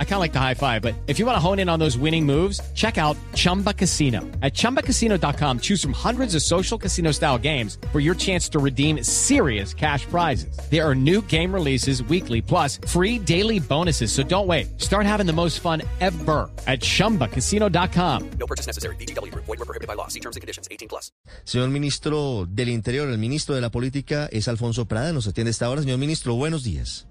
I kind of like the high five, but if you want to hone in on those winning moves, check out Chumba Casino. At ChumbaCasino.com, choose from hundreds of social casino style games for your chance to redeem serious cash prizes. There are new game releases weekly, plus free daily bonuses. So don't wait. Start having the most fun ever at ChumbaCasino.com. No purchase necessary. BGW. Void were prohibited by law. See terms and conditions. 18 plus. Señor Ministro del Interior, el Ministro de la Política es Alfonso Prada. Nos atiende esta hora. Señor Ministro, buenos días.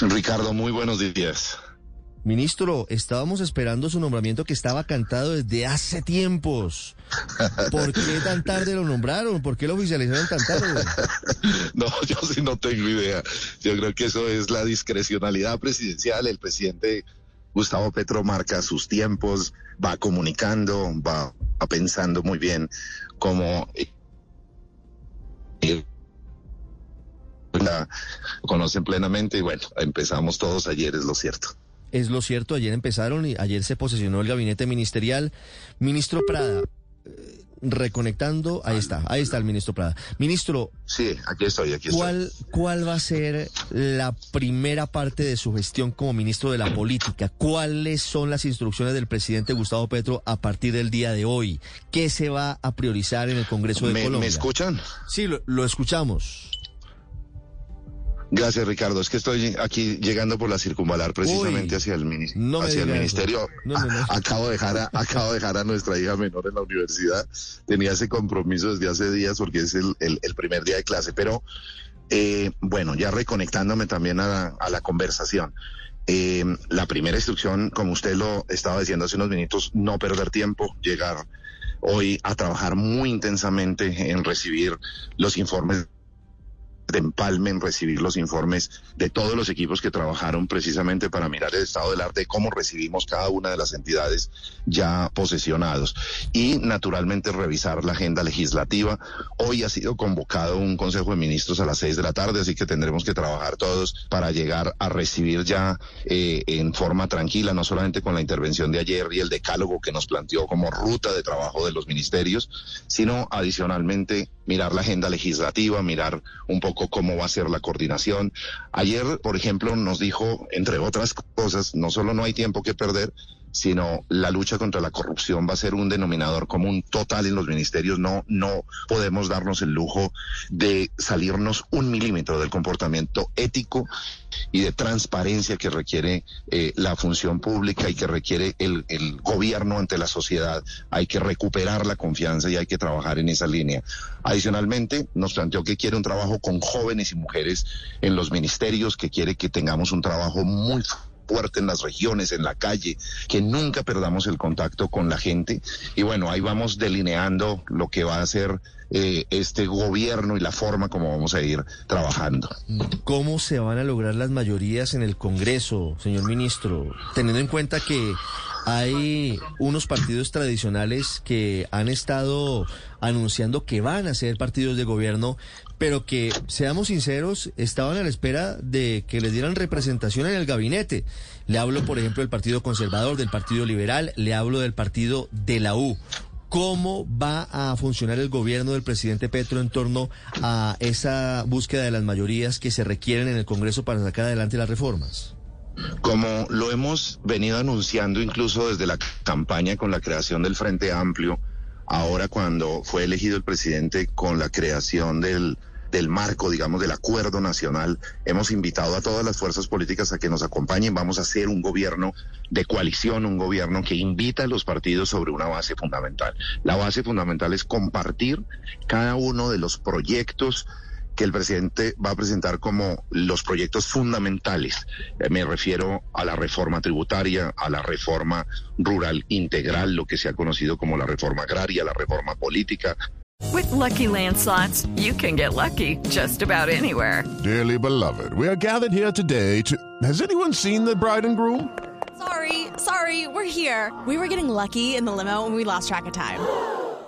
Ricardo, muy buenos días. Ministro, estábamos esperando su nombramiento que estaba cantado desde hace tiempos. ¿Por qué tan tarde lo nombraron? ¿Por qué lo oficializaron tan tarde? No, yo sí no tengo idea. Yo creo que eso es la discrecionalidad presidencial. El presidente Gustavo Petro marca sus tiempos, va comunicando, va pensando muy bien cómo la conocen plenamente y bueno, empezamos todos ayer, es lo cierto. Es lo cierto, ayer empezaron y ayer se posesionó el gabinete ministerial. Ministro Prada, eh, reconectando, ahí está, ahí está el ministro Prada. Ministro. Sí, aquí estoy, aquí ¿cuál, ¿Cuál va a ser la primera parte de su gestión como ministro de la política? ¿Cuáles son las instrucciones del presidente Gustavo Petro a partir del día de hoy? ¿Qué se va a priorizar en el Congreso de Colombia? ¿Me escuchan? Sí, lo, lo escuchamos. Gracias, Ricardo. Es que estoy aquí llegando por la circunvalar precisamente hacia el, hacia el ministerio. acabo, de dejar a, acabo de dejar a nuestra hija menor en la universidad. Tenía ese compromiso desde hace días porque es el, el, primer día de clase. Pero eh, bueno, ya reconectándome también a, a la conversación. Eh, la primera instrucción, como usted lo estaba diciendo hace unos minutos, no perder tiempo, llegar hoy a trabajar muy intensamente en recibir los informes de empalme en recibir los informes de todos los equipos que trabajaron precisamente para mirar el estado del arte, cómo recibimos cada una de las entidades ya posesionados y naturalmente revisar la agenda legislativa. Hoy ha sido convocado un Consejo de Ministros a las seis de la tarde, así que tendremos que trabajar todos para llegar a recibir ya eh, en forma tranquila, no solamente con la intervención de ayer y el decálogo que nos planteó como ruta de trabajo de los ministerios, sino adicionalmente mirar la agenda legislativa, mirar un poco cómo va a ser la coordinación. Ayer, por ejemplo, nos dijo, entre otras cosas, no solo no hay tiempo que perder, sino la lucha contra la corrupción va a ser un denominador común total en los ministerios. No, no podemos darnos el lujo de salirnos un milímetro del comportamiento ético y de transparencia que requiere eh, la función pública y que requiere el, gobierno ante la sociedad. Hay que recuperar la confianza y hay que trabajar en esa línea. Adicionalmente, nos planteó que quiere un trabajo con jóvenes y mujeres en los ministerios, que quiere que tengamos un trabajo muy en las regiones, en la calle, que nunca perdamos el contacto con la gente. Y bueno, ahí vamos delineando lo que va a ser eh, este gobierno y la forma como vamos a ir trabajando. ¿Cómo se van a lograr las mayorías en el Congreso, señor ministro? Teniendo en cuenta que hay unos partidos tradicionales que han estado anunciando que van a ser partidos de gobierno, pero que, seamos sinceros, estaban a la espera de que les dieran representación en el gabinete. Le hablo, por ejemplo, del Partido Conservador, del Partido Liberal, le hablo del Partido de la U. ¿Cómo va a funcionar el gobierno del presidente Petro en torno a esa búsqueda de las mayorías que se requieren en el Congreso para sacar adelante las reformas? Como lo hemos venido anunciando incluso desde la campaña con la creación del Frente Amplio, ahora cuando fue elegido el presidente con la creación del, del marco, digamos, del acuerdo nacional, hemos invitado a todas las fuerzas políticas a que nos acompañen. Vamos a hacer un gobierno de coalición, un gobierno que invita a los partidos sobre una base fundamental. La base fundamental es compartir cada uno de los proyectos que el presidente va a presentar como los proyectos fundamentales. Eh, me refiero a la reforma tributaria, a la reforma rural integral, lo que se ha conocido como la reforma agraria, la reforma política. With lucky landslots, you can get lucky just about anywhere. Dearly beloved, we are gathered here today to. Has anyone seen the bride and groom? Sorry, sorry, we're here. We were getting lucky in the limo and we lost track of time.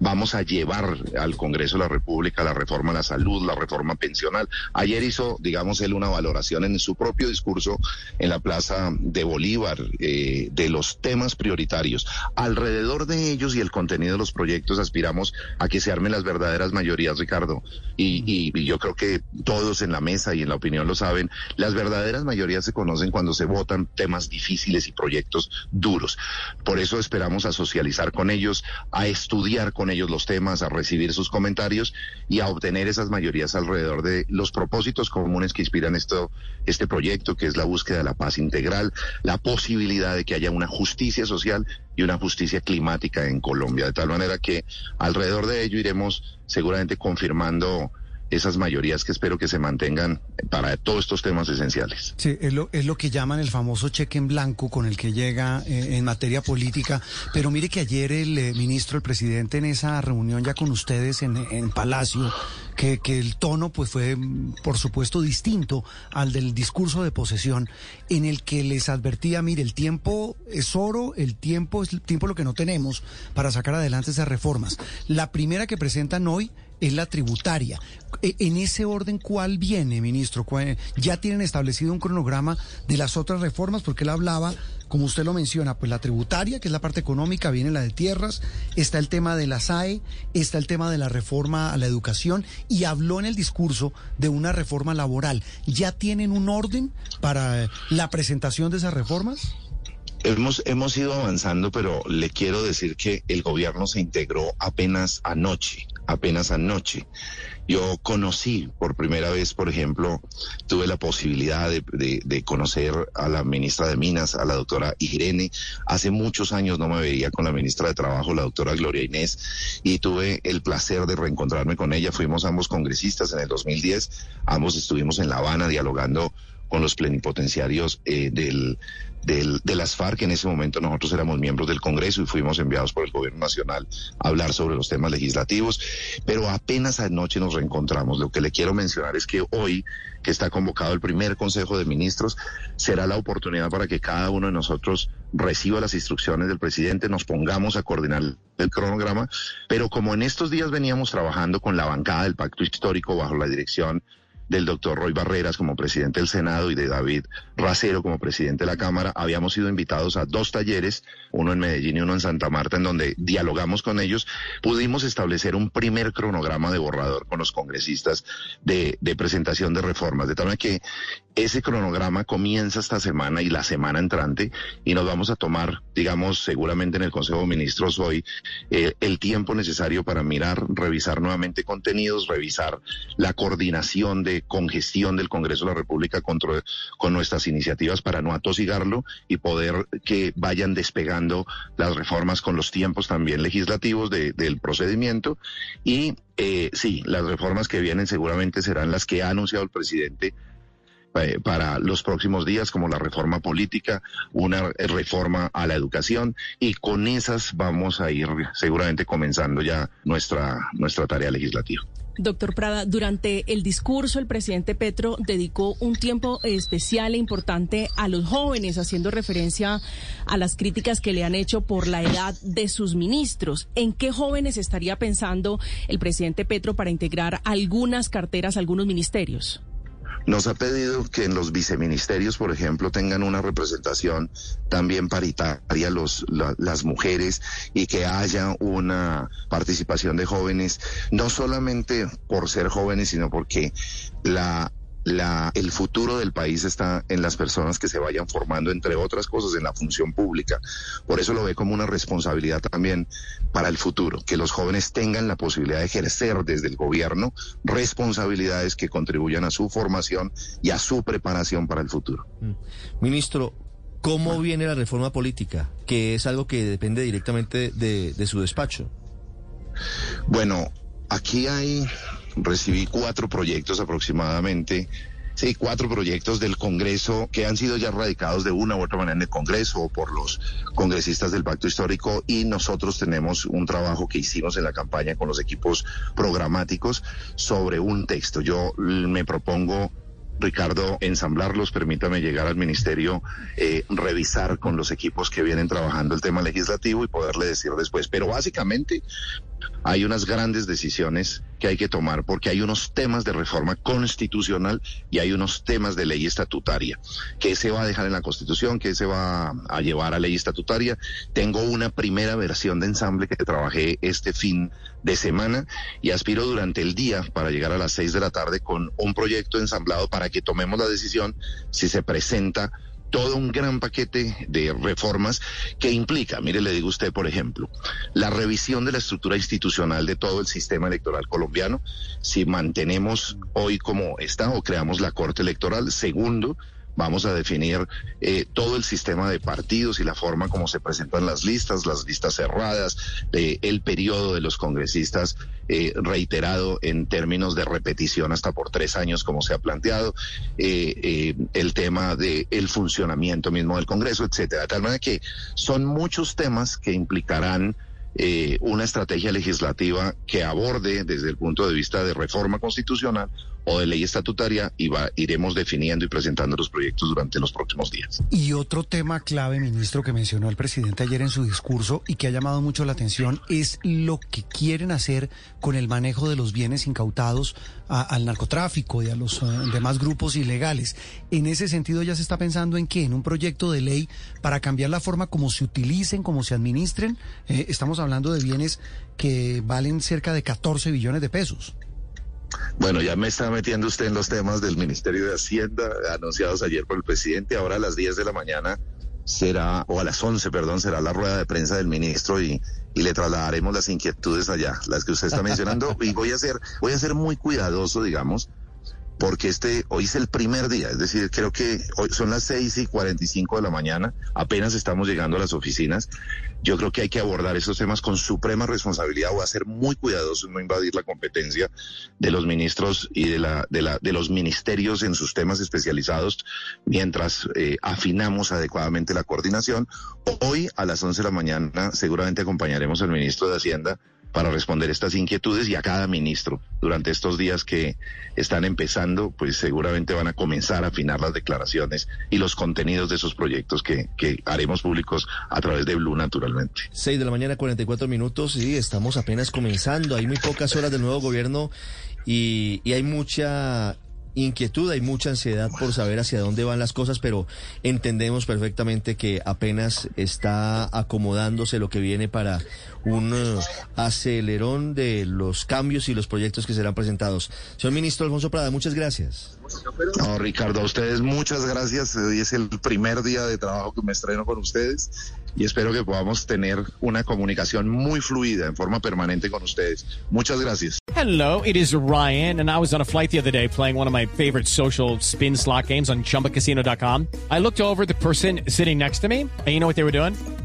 Vamos a llevar al Congreso de la República la reforma a la salud, la reforma pensional. Ayer hizo, digamos, él una valoración en su propio discurso en la Plaza de Bolívar eh, de los temas prioritarios. Alrededor de ellos y el contenido de los proyectos aspiramos a que se armen las verdaderas mayorías, Ricardo. Y, y yo creo que todos en la mesa y en la opinión lo saben. Las verdaderas mayorías se conocen cuando se votan temas difíciles y proyectos duros. Por eso esperamos a socializar con ellos, a estudiar con ellos los temas, a recibir sus comentarios y a obtener esas mayorías alrededor de los propósitos comunes que inspiran esto, este proyecto, que es la búsqueda de la paz integral, la posibilidad de que haya una justicia social y una justicia climática en Colombia. De tal manera que alrededor de ello iremos seguramente confirmando esas mayorías que espero que se mantengan para todos estos temas esenciales. Sí, es lo, es lo que llaman el famoso cheque en blanco con el que llega eh, en materia política. Pero mire que ayer el eh, ministro, el presidente, en esa reunión ya con ustedes en, en Palacio, que, que, el tono pues fue, por supuesto, distinto al del discurso de posesión, en el que les advertía, mire, el tiempo es oro, el tiempo es el tiempo lo que no tenemos para sacar adelante esas reformas. La primera que presentan hoy es la tributaria. E, en ese orden, ¿cuál viene, ministro? ¿Ya tienen establecido un cronograma de las otras reformas? Porque él hablaba, como usted lo menciona, pues la tributaria, que es la parte económica, viene la de tierras, está el tema de la SAE, está el tema de la reforma a la educación y habló en el discurso de una reforma laboral. ¿Ya tienen un orden para la presentación de esas reformas? Hemos, hemos ido avanzando, pero le quiero decir que el gobierno se integró apenas anoche apenas anoche. Yo conocí por primera vez, por ejemplo, tuve la posibilidad de, conocer a la ministra de Minas, a la doctora Irene. Hace muchos años no me veía con la ministra de Trabajo, la doctora Gloria Inés, y tuve el placer de reencontrarme con ella. Fuimos ambos congresistas en el 2010, ambos estuvimos en La Habana dialogando con los plenipotenciarios eh, del, del, de las FARC. En ese momento nosotros éramos miembros del Congreso y fuimos enviados por el Gobierno Nacional a hablar sobre los temas legislativos, pero apenas anoche nos reencontramos. Lo que le quiero mencionar es que hoy, que está convocado el primer Consejo de Ministros, será la oportunidad para que cada uno de nosotros reciba las instrucciones del presidente, nos pongamos a coordinar el cronograma, pero como en estos días veníamos trabajando con la bancada del Pacto Histórico bajo la dirección del doctor Roy Barreras como presidente del Senado y de David Racero como presidente de la Cámara, habíamos sido invitados a dos talleres, uno en Medellín y uno en Santa Marta, en donde dialogamos con ellos, pudimos establecer un primer cronograma de borrador con los congresistas de, presentación de reformas, de tal manera que ese cronograma comienza esta semana y la semana entrante y nos vamos a tomar, digamos, seguramente en el Consejo de Ministros hoy, eh, el tiempo necesario para mirar, revisar nuevamente contenidos, revisar la coordinación de congestión del Congreso de la República con, con nuestras iniciativas para no atosigarlo y poder que vayan despegando las reformas con los tiempos también legislativos del procedimiento. Y eh, sí, las reformas que vienen seguramente serán las que ha anunciado el presidente eh, para los próximos días, como la reforma política, una reforma a la educación, y con esas vamos a ir seguramente comenzando ya nuestra, nuestra tarea legislativa. Doctor Prada, durante el discurso el presidente Petro dedicó un tiempo especial e importante a los jóvenes, haciendo referencia a las críticas que le han hecho por la edad de sus ministros. ¿En qué jóvenes estaría pensando el presidente Petro para integrar algunas carteras, algunos ministerios? Nos ha pedido que en los viceministerios, por ejemplo, tengan una representación también paritaria los, las mujeres y que haya una participación de jóvenes, no solamente por ser jóvenes, sino porque la la, el futuro del país está en las personas que se vayan formando, entre otras cosas, en la función pública. Por eso lo ve como una responsabilidad también para el futuro, que los jóvenes tengan la posibilidad de ejercer desde el gobierno responsabilidades que contribuyan a su formación y a su preparación para el futuro. Mm. Ministro, ¿cómo viene la reforma política? Que es algo que depende directamente de, de su despacho. Bueno, aquí hay recibí cuatro proyectos aproximadamente. Sí, cuatro proyectos del Congreso que han sido ya radicados de una u otra manera en el Congreso o por los congresistas del Pacto Histórico y nosotros tenemos un trabajo que hicimos en la campaña con los equipos programáticos sobre un texto. Yo me propongo Ricardo, ensamblarlos, permítame llegar al ministerio, eh, revisar con los equipos que vienen trabajando el tema legislativo y poderle decir después. Pero básicamente hay unas grandes decisiones que hay que tomar porque hay unos temas de reforma constitucional y hay unos temas de ley estatutaria. ¿Qué se va a dejar en la Constitución? ¿Qué se va a llevar a ley estatutaria? Tengo una primera versión de ensamble que trabajé este fin de semana y aspiro durante el día para llegar a las seis de la tarde con un proyecto ensamblado para que tomemos la decisión si se presenta todo un gran paquete de reformas que implica, mire, le digo usted, por ejemplo, la revisión de la estructura institucional de todo el sistema electoral colombiano, si mantenemos hoy como está o creamos la Corte Electoral. Segundo, Vamos a definir eh, todo el sistema de partidos y la forma como se presentan las listas, las listas cerradas, eh, el periodo de los congresistas eh, reiterado en términos de repetición hasta por tres años, como se ha planteado, el tema del el funcionamiento mismo del Congreso, etcétera. De tal manera que son muchos temas que implicarán eh, una estrategia legislativa que aborde desde el punto de vista de reforma constitucional o de ley estatutaria y va, iremos definiendo y presentando los proyectos durante los próximos días. Y otro tema clave, ministro, que mencionó el presidente ayer en su discurso y que ha llamado mucho la atención es lo que quieren hacer con el manejo de los bienes incautados al narcotráfico y a los eh, demás grupos ilegales. En ese sentido ya se está pensando en qué, en un proyecto de ley para cambiar la forma como se utilicen, como se administren. Eh, estamos hablando de bienes que valen cerca de 14 billones de pesos. Bueno, ya me está metiendo usted en los temas del Ministerio de Hacienda anunciados ayer por el presidente. Ahora a las 10 de la mañana será, o a las 11, perdón, será la rueda de prensa del ministro y, y le trasladaremos las inquietudes allá, las que usted está mencionando. y voy a ser, voy a ser muy cuidadoso, digamos, porque este hoy es el primer día, es decir, creo que hoy son las seis y cuarenta y cinco de la mañana, apenas estamos llegando a las oficinas. Yo creo que hay que abordar esos temas con suprema responsabilidad. Voy a ser muy cuidadoso en no invadir la competencia de los ministros y de la de la de los ministerios en sus temas especializados, mientras eh, afinamos adecuadamente la coordinación. Hoy a las once de la mañana seguramente acompañaremos al ministro de Hacienda para responder estas inquietudes y a cada ministro durante estos días que están empezando, pues seguramente van a comenzar a afinar las declaraciones y los contenidos de esos proyectos que, que haremos públicos a través de Blue naturalmente. Seis de la mañana, 44 minutos y estamos apenas comenzando. Hay muy pocas horas del nuevo gobierno y, y hay mucha inquietud, hay mucha ansiedad por saber hacia dónde van las cosas, pero entendemos perfectamente que apenas está acomodándose lo que viene para un eh, acelerón de los cambios y los proyectos que serán presentados. Señor ministro Alfonso Prada, muchas gracias. No, Ricardo, a ustedes muchas gracias. Hoy es el primer día de trabajo que me estreno con ustedes y espero que podamos tener una comunicación muy fluida en forma permanente con ustedes. Muchas gracias. Hello, it is Ryan, and I was on a flight the other day playing one of my favorite social spin slot games on chumbacasino.com. I looked over the person sitting next to me, and you know what they were doing?